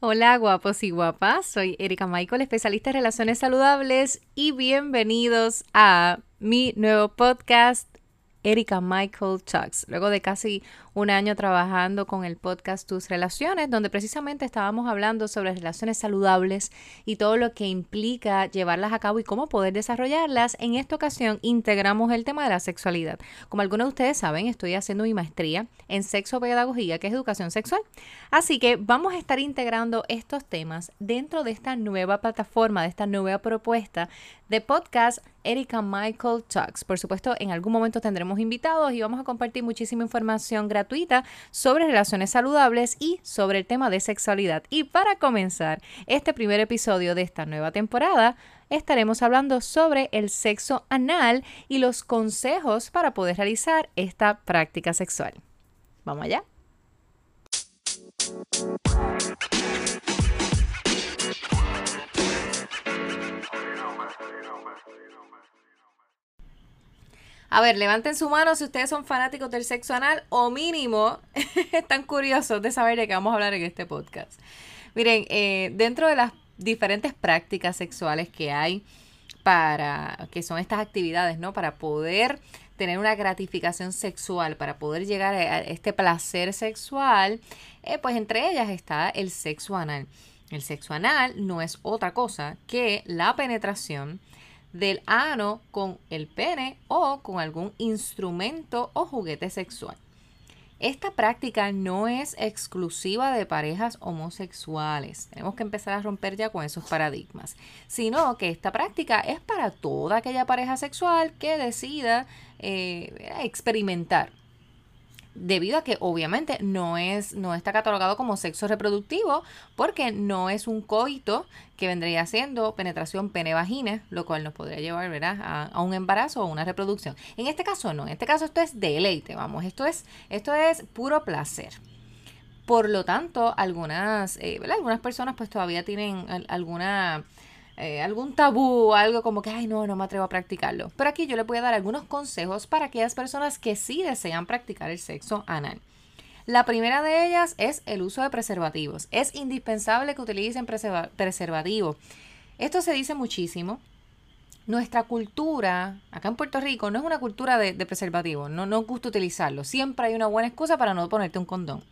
Hola guapos y guapas, soy Erika Michael, especialista en relaciones saludables y bienvenidos a mi nuevo podcast Erika Michael Talks. Luego de casi un año trabajando con el podcast Tus Relaciones, donde precisamente estábamos hablando sobre relaciones saludables y todo lo que implica llevarlas a cabo y cómo poder desarrollarlas, en esta ocasión integramos el tema de la sexualidad. Como algunos de ustedes saben, estoy haciendo mi maestría en sexopedagogía, que es educación sexual. Así que vamos a estar integrando estos temas dentro de esta nueva plataforma, de esta nueva propuesta de podcast Erika Michael Talks. Por supuesto, en algún momento tendremos invitados y vamos a compartir muchísima información gratuita sobre relaciones saludables y sobre el tema de sexualidad. Y para comenzar este primer episodio de esta nueva temporada, estaremos hablando sobre el sexo anal y los consejos para poder realizar esta práctica sexual. ¿Vamos allá? A ver, levanten su mano si ustedes son fanáticos del sexo anal o mínimo están curiosos de saber de qué vamos a hablar en este podcast. Miren, eh, dentro de las diferentes prácticas sexuales que hay para, que son estas actividades, ¿no? Para poder tener una gratificación sexual, para poder llegar a este placer sexual, eh, pues entre ellas está el sexo anal. El sexo anal no es otra cosa que la penetración del ano con el pene o con algún instrumento o juguete sexual. Esta práctica no es exclusiva de parejas homosexuales. Tenemos que empezar a romper ya con esos paradigmas. Sino que esta práctica es para toda aquella pareja sexual que decida eh, experimentar debido a que obviamente no es no está catalogado como sexo reproductivo porque no es un coito que vendría siendo penetración pene-vagina, lo cual nos podría llevar A, a, un embarazo o una reproducción. En este caso no, en este caso esto es deleite, vamos, esto es esto es puro placer. Por lo tanto, algunas, eh, algunas personas pues todavía tienen alguna eh, algún tabú, algo como que, ay, no, no me atrevo a practicarlo. Pero aquí yo le voy a dar algunos consejos para aquellas personas que sí desean practicar el sexo anal. La primera de ellas es el uso de preservativos. Es indispensable que utilicen preservativos. Esto se dice muchísimo. Nuestra cultura, acá en Puerto Rico, no es una cultura de, preservativos. No nos gusta utilizarlo. Siempre hay una buena excusa para no ponerte un condón.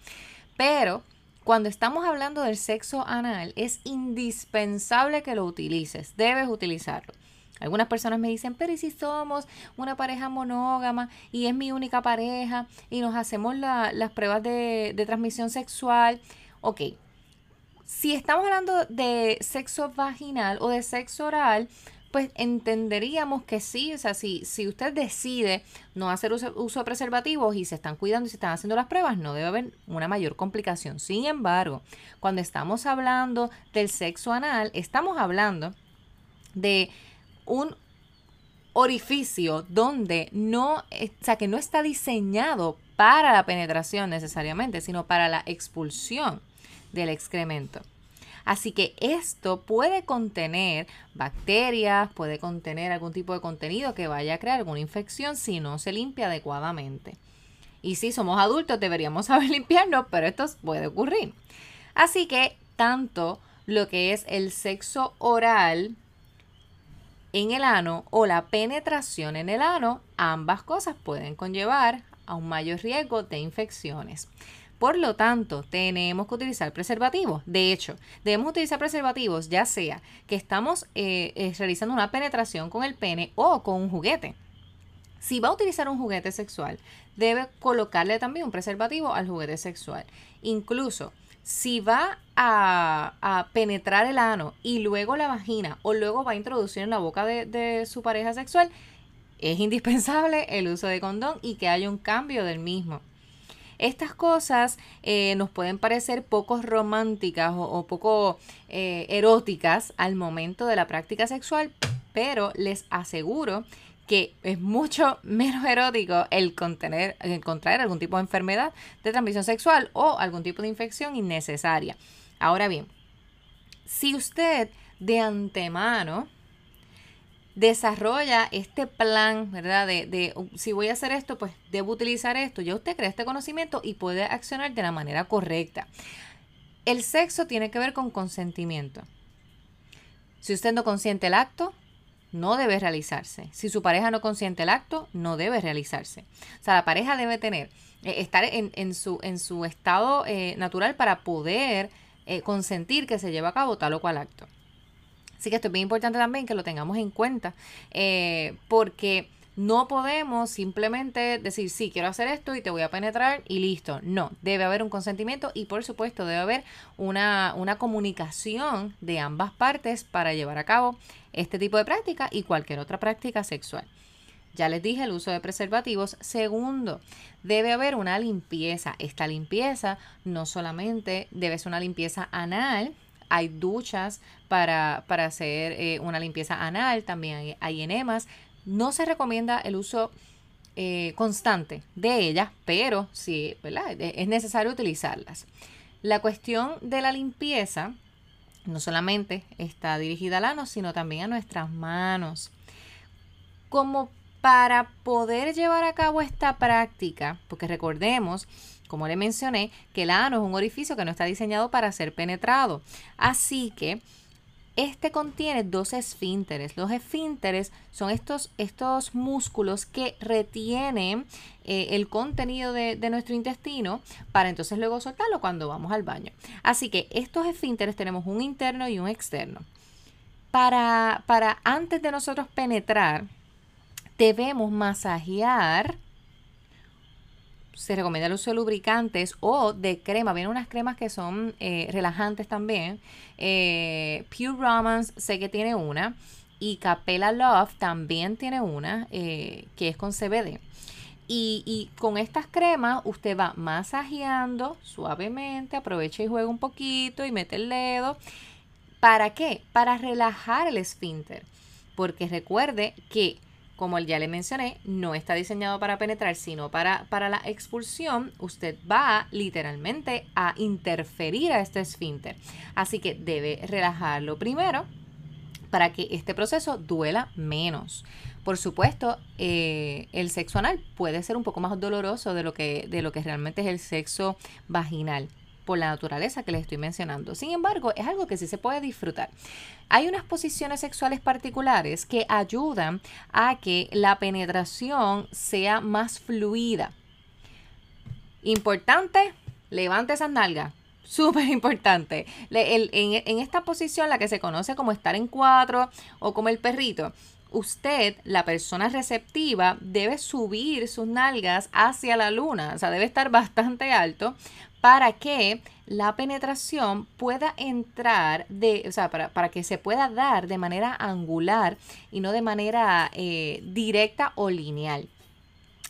Pero cuando estamos hablando del sexo anal, es indispensable que lo utilices, debes utilizarlo. Algunas personas me dicen, pero ¿y si somos una pareja monógama y es mi única pareja y nos hacemos las pruebas de, de transmisión sexual? Ok, si estamos hablando de sexo vaginal o de sexo oral, pues entenderíamos que sí, o sea, si, si usted decide no hacer uso, de preservativos y se están cuidando y se están haciendo las pruebas, no debe haber una mayor complicación. Sin embargo, cuando estamos hablando del sexo anal, estamos hablando de un orificio donde no, o sea, que no está diseñado para la penetración necesariamente, sino para la expulsión del excremento. Así que esto puede contener bacterias, puede contener algún tipo de contenido que vaya a crear alguna infección si no se limpia adecuadamente. Y si somos adultos deberíamos saber limpiarnos, pero esto puede ocurrir. Así que tanto lo que es el sexo oral en el ano o la penetración en el ano, ambas cosas pueden conllevar a un mayor riesgo de infecciones. Por lo tanto, tenemos que utilizar preservativos. De hecho, debemos utilizar preservativos ya sea que estamos eh, eh, realizando una penetración con el pene o con un juguete. Si va a utilizar un juguete sexual, debe colocarle también un preservativo al juguete sexual. Incluso si va a, penetrar el ano y luego la vagina o luego va a introducir en la boca de, de su pareja sexual, es indispensable el uso de condón y que haya un cambio del mismo. Estas cosas eh, nos pueden parecer poco románticas o, poco eh, eróticas al momento de la práctica sexual, pero les aseguro que es mucho menos erótico el, contener, el contraer algún tipo de enfermedad de transmisión sexual o algún tipo de infección innecesaria. Ahora bien, si usted de antemano desarrolla este plan, ¿verdad? De, si voy a hacer esto, pues debo utilizar esto. Ya usted crea este conocimiento y puede accionar de la manera correcta. El sexo tiene que ver con consentimiento. Si usted no consiente el acto, no debe realizarse. Si su pareja no consiente el acto, no debe realizarse. O sea, la pareja debe tener, eh, estar en, su, en su estado eh, natural para poder eh, consentir que se lleve a cabo tal o cual acto. Así que esto es bien importante también que lo tengamos en cuenta, porque no podemos simplemente decir, sí, quiero hacer esto y te voy a penetrar y listo. No, debe haber un consentimiento y por supuesto debe haber una, una comunicación de ambas partes para llevar a cabo este tipo de práctica y cualquier otra práctica sexual. Ya les dije el uso de preservativos. Segundo, debe haber una limpieza. Esta limpieza no solamente debe ser una limpieza anal, hay duchas para, hacer eh, una limpieza anal, también hay, enemas, no se recomienda el uso eh, constante de ellas, pero sí. E, es necesario utilizarlas. La cuestión de la limpieza no solamente está dirigida al ano, sino también a nuestras manos. Como para poder llevar a cabo esta práctica, porque recordemos, como le mencioné, que el ano es un orificio que no está diseñado para ser penetrado. Así que este contiene dos esfínteres. Los esfínteres son estos, estos músculos que retienen eh, el contenido de, nuestro intestino para entonces luego soltarlo cuando vamos al baño. Así que estos esfínteres tenemos un interno y un externo. Para, para antes de nosotros penetrar, debemos masajear se recomienda el uso de lubricantes o de crema. Vienen unas cremas que son eh, relajantes también. Eh, Pure Romance sé que tiene una. Y Capella Love también tiene una eh, que es con CBD. Y, y, con estas cremas usted va masajeando suavemente, aprovecha y juega un poquito y mete el dedo. ¿Para qué? Para relajar el esfínter. Porque recuerde que como ya le mencioné, no está diseñado para penetrar, sino para, para la expulsión. Usted va literalmente a interferir a este esfínter. Así que debe relajarlo primero para que este proceso duela menos. Por supuesto, eh, el sexo anal puede ser un poco más doloroso de lo que, de lo que realmente es el sexo vaginal por la naturaleza que les estoy mencionando. Sin embargo, es algo que sí se puede disfrutar. Hay unas posiciones sexuales particulares que ayudan a que la penetración sea más fluida. Importante, levante esas nalgas. Súper importante. En, en esta posición, la que se conoce como estar en cuatro o como el perrito, usted, la persona receptiva, debe subir sus nalgas hacia la luna, o sea, debe estar bastante alto para que la penetración pueda entrar de, o sea, para, que se pueda dar de manera angular y no de manera eh, directa o lineal.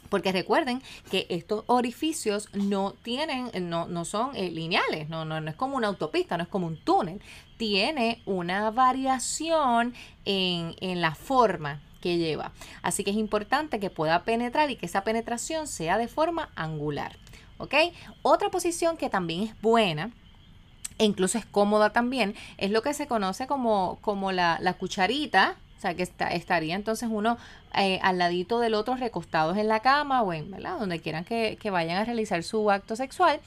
Porque recuerden que estos orificios no tienen, no, no son eh, lineales, no, no, no, es como una autopista, no es como un túnel. Tiene una variación en, en la forma que lleva. Así que es importante que pueda penetrar y que esa penetración sea de forma angular. ¿Ok? Otra posición que también es buena e incluso es cómoda también, es lo que se conoce como, como la, cucharita, o sea, que está, estaría entonces uno eh, al ladito del otro recostados en la cama o en. Donde quieran que, vayan a realizar su acto sexual.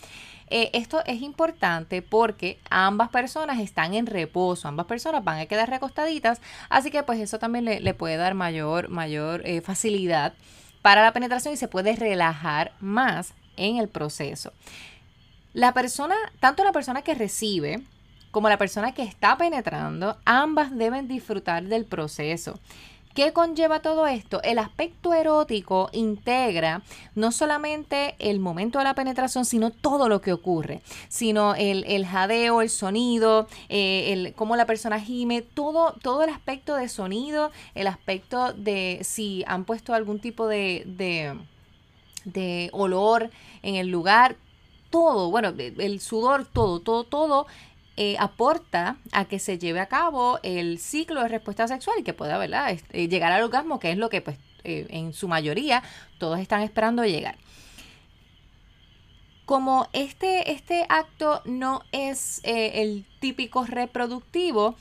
Eh, esto es importante porque ambas personas están en reposo, ambas personas van a quedar recostaditas, así que pues eso también le, puede dar mayor, mayor eh, facilidad para la penetración y se puede relajar más en el proceso. La persona, tanto la persona que recibe como la persona que está penetrando, ambas deben disfrutar del proceso. ¿Qué conlleva todo esto? El aspecto erótico integra no solamente el momento de la penetración, sino todo lo que ocurre, sino el, jadeo, el sonido, eh, el, cómo la persona gime, todo, todo el aspecto de sonido, el aspecto de si han puesto algún tipo de de olor en el lugar, todo, bueno, el sudor, todo, todo, todo eh, aporta a que se lleve a cabo el ciclo de respuesta sexual y que pueda, ¿verdad? Eh, llegar al orgasmo, que es lo que pues eh, en su mayoría todos están esperando llegar. Como este, este acto no es el típico reproductivo,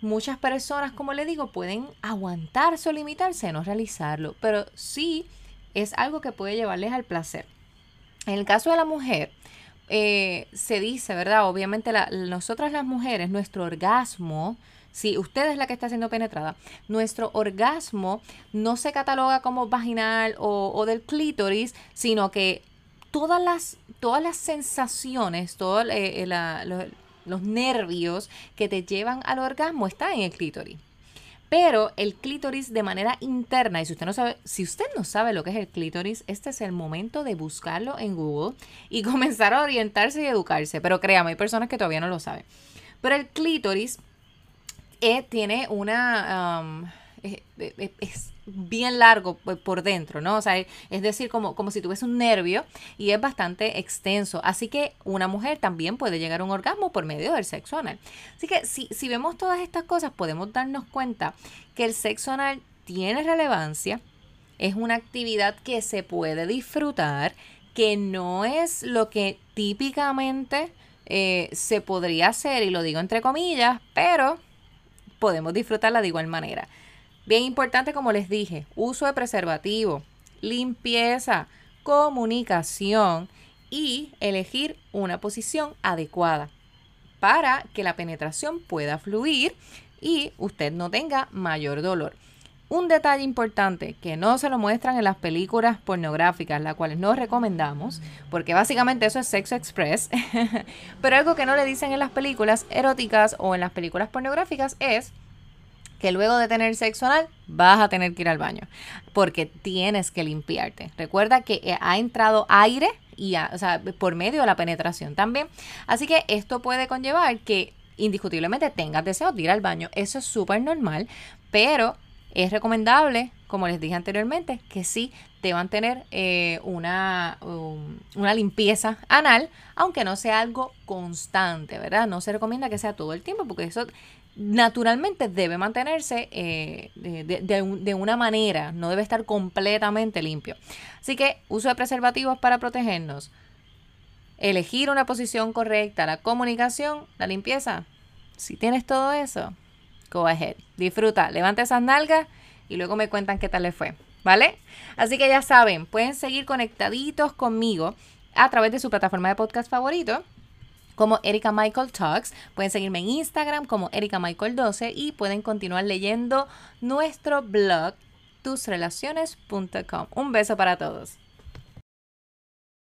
muchas personas, como le digo, pueden aguantarse o limitarse a no realizarlo, pero sí es algo que puede llevarles al placer. En el caso de la mujer, eh, se dice, ¿verdad? Obviamente nosotras las mujeres, nuestro orgasmo, si usted es la que está siendo penetrada, nuestro orgasmo no se cataloga como vaginal o, del clítoris, sino que todas las, todas las sensaciones, todos eh, los, los nervios que te llevan al orgasmo están en el clítoris. Pero el clítoris de manera interna, y si usted no sabe, si usted no sabe lo que es el clítoris, este es el momento de buscarlo en Google y comenzar a orientarse y educarse. Pero créame, hay personas que todavía no lo saben. Pero el clítoris eh, tiene una es, bien largo por dentro, ¿no? O sea, es decir, como, como si tuviese un nervio y es bastante extenso. Así que una mujer también puede llegar a un orgasmo por medio del sexo anal. Así que si, si vemos todas estas cosas, podemos darnos cuenta que el sexo anal tiene relevancia, es una actividad que se puede disfrutar, que no es lo que típicamente eh, se podría hacer, y lo digo entre comillas, pero podemos disfrutarla de igual manera. Bien importante, como les dije, uso de preservativo, limpieza, comunicación y elegir una posición adecuada para que la penetración pueda fluir y usted no tenga mayor dolor. Un detalle importante que no se lo muestran en las películas pornográficas, las cuales no recomendamos, porque básicamente eso es sexo express, pero algo que no le dicen en las películas eróticas o en las películas pornográficas es que luego de tener sexo anal vas a tener que ir al baño porque tienes que limpiarte. Recuerda que eh, ha entrado aire y o sea, por medio de la penetración también. Así que esto puede conllevar que indiscutiblemente tengas deseo de ir al baño. Eso es súper normal, pero es recomendable, como les dije anteriormente, que sí deban tener eh, una, una limpieza anal, aunque no sea algo constante, ¿verdad? No se recomienda que sea todo el tiempo, porque eso naturalmente debe mantenerse eh, de, una manera, no debe estar completamente limpio. Así que uso de preservativos para protegernos, elegir una posición correcta, la comunicación, la limpieza. Si tienes todo eso, go ahead, disfruta, levanta esas nalgas y luego me cuentan qué tal les fue, ¿vale? Así que ya saben, pueden seguir conectaditos conmigo a través de su plataforma de podcast favorito como Erika Michael Talks. Pueden seguirme en Instagram como Erika Michael 12 y pueden continuar leyendo nuestro blog tusrelaciones.com. Un beso para todos.